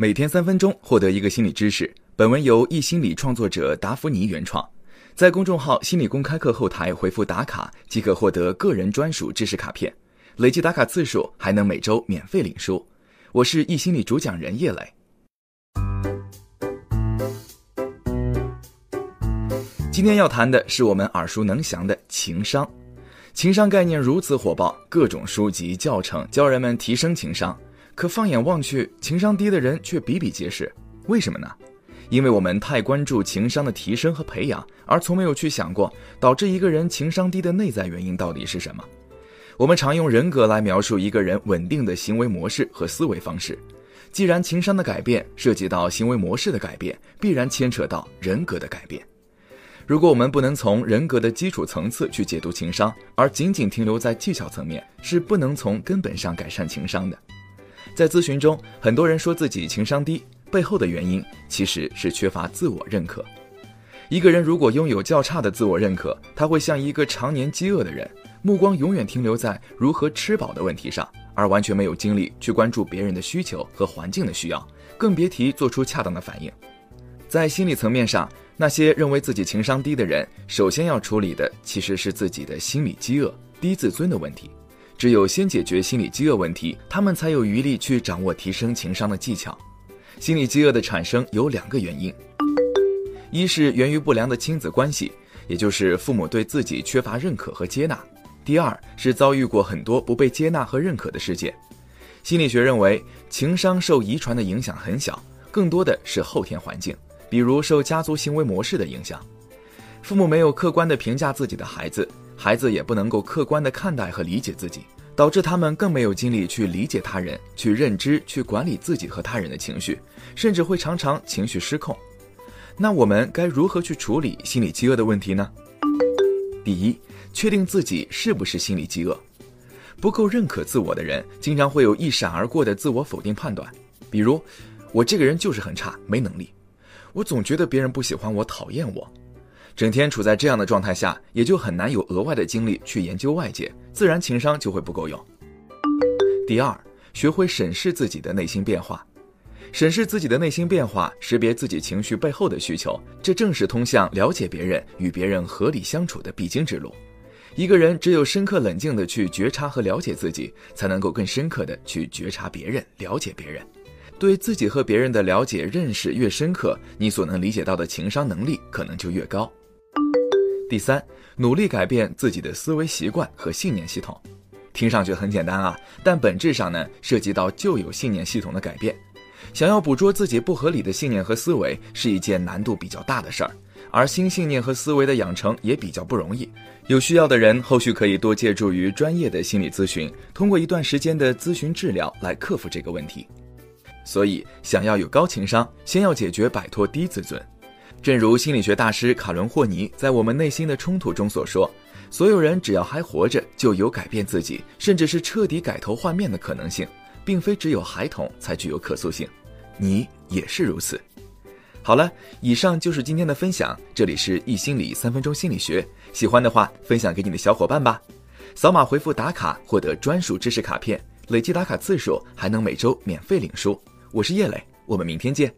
每天三分钟，获得一个心理知识。本文由易心理创作者达芙妮原创，在公众号“心理公开课”后台回复“打卡”即可获得个人专属知识卡片，累计打卡次数还能每周免费领书。我是易心理主讲人叶磊。今天要谈的是我们耳熟能详的情商。情商概念如此火爆，各种书籍教程教人们提升情商。可放眼望去，情商低的人却比比皆是。为什么呢？因为我们太关注情商的提升和培养，而从没有去想过导致一个人情商低的内在原因到底是什么。我们常用人格来描述一个人稳定的行为模式和思维方式。既然情商的改变涉及到行为模式的改变，必然牵扯到人格的改变。如果我们不能从人格的基础层次去解读情商，而仅仅停留在技巧层面，是不能从根本上改善情商的。在咨询中，很多人说自己情商低，背后的原因其实是缺乏自我认可。一个人如果拥有较差的自我认可，他会像一个常年饥饿的人，目光永远停留在如何吃饱的问题上，而完全没有精力去关注别人的需求和环境的需要，更别提做出恰当的反应。在心理层面上，那些认为自己情商低的人，首先要处理的其实是自己的心理饥饿、低自尊的问题。只有先解决心理饥饿问题，他们才有余力去掌握提升情商的技巧。心理饥饿的产生有两个原因：一是源于不良的亲子关系，也就是父母对自己缺乏认可和接纳；第二是遭遇过很多不被接纳和认可的事件。心理学认为，情商受遗传的影响很小，更多的是后天环境，比如受家族行为模式的影响。父母没有客观的评价自己的孩子。孩子也不能够客观地看待和理解自己，导致他们更没有精力去理解他人、去认知、去管理自己和他人的情绪，甚至会常常情绪失控。那我们该如何去处理心理饥饿的问题呢？第一，确定自己是不是心理饥饿。不够认可自我的人，经常会有一闪而过的自我否定判断，比如我这个人就是很差，没能力；我总觉得别人不喜欢我，讨厌我。整天处在这样的状态下，也就很难有额外的精力去研究外界，自然情商就会不够用。第二，学会审视自己的内心变化，审视自己的内心变化，识别自己情绪背后的需求，这正是通向了解别人、与别人合理相处的必经之路。一个人只有深刻冷静的去觉察和了解自己，才能够更深刻的去觉察别人、了解别人。对自己和别人的了解认识越深刻，你所能理解到的情商能力可能就越高。第三，努力改变自己的思维习惯和信念系统，听上去很简单啊，但本质上呢，涉及到旧有信念系统的改变。想要捕捉自己不合理的信念和思维，是一件难度比较大的事儿，而新信念和思维的养成也比较不容易。有需要的人，后续可以多借助于专业的心理咨询，通过一段时间的咨询治疗来克服这个问题。所以，想要有高情商，先要解决摆脱低自尊。正如心理学大师卡伦霍尼在《我们内心的冲突》中所说：“所有人只要还活着，就有改变自己，甚至是彻底改头换面的可能性，并非只有孩童才具有可塑性。你也是如此。”好了，以上就是今天的分享。这里是易心理三分钟心理学，喜欢的话分享给你的小伙伴吧。扫码回复打卡获得专属知识卡片，累计打卡次数还能每周免费领书。我是叶磊，我们明天见。